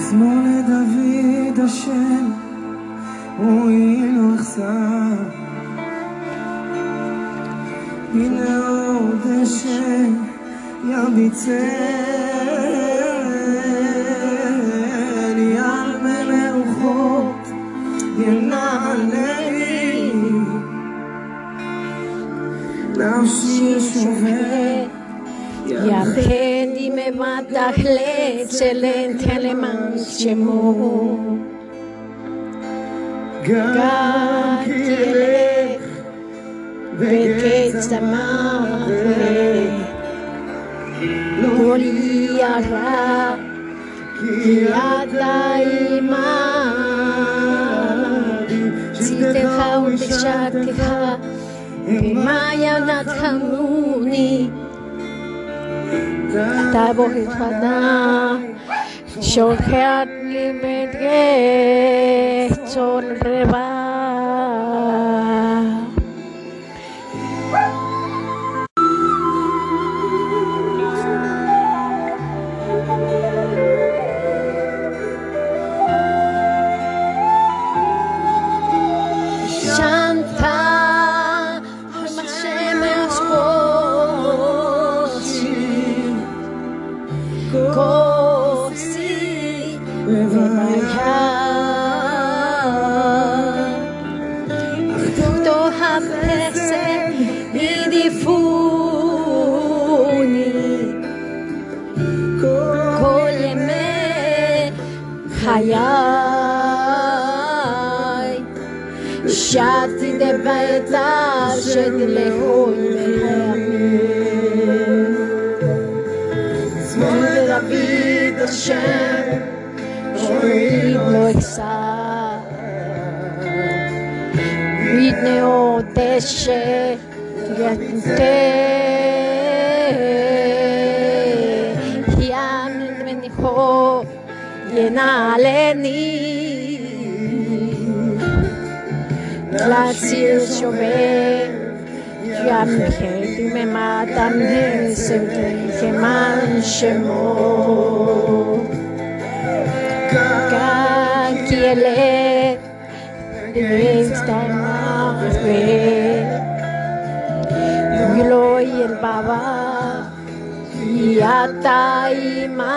עצמו לדוד השם, רואי לו אכסר. הנה עוד דשא יביצני Handy me mata excelente alemán chemo. Gantile, vete esta madre. Gloria ra, guiada y mar. Si te ha un pechate ha, en maya nat hamuni. Tabo Hifana, Shohat Limet Gestol Reba. חיי. שבתי דבית אשת לאוי מלאמין זמן לדוד השם שמועיל לא יחסר מיד נאות אשת יתנתן Naleni. Lasir Shomer. Yam Keti Mematam Hesem Keman Shemo. Kakiele. Gloy el Baba y Ataima.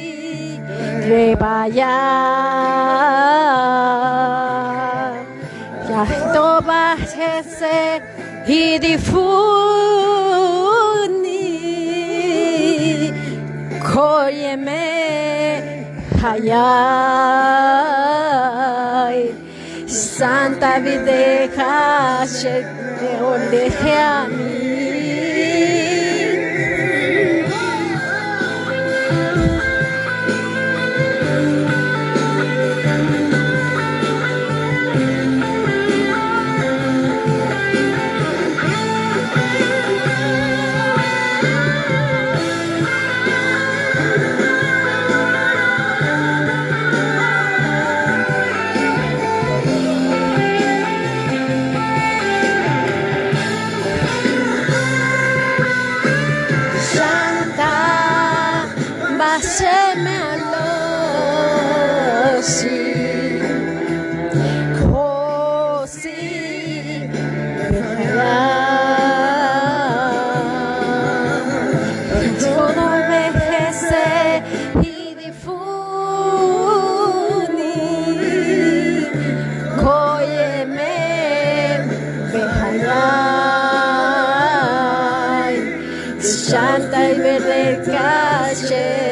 koyesi rebaya ya toba hese hidifuni koyeme hayai Santa videja shete olejeami de calle.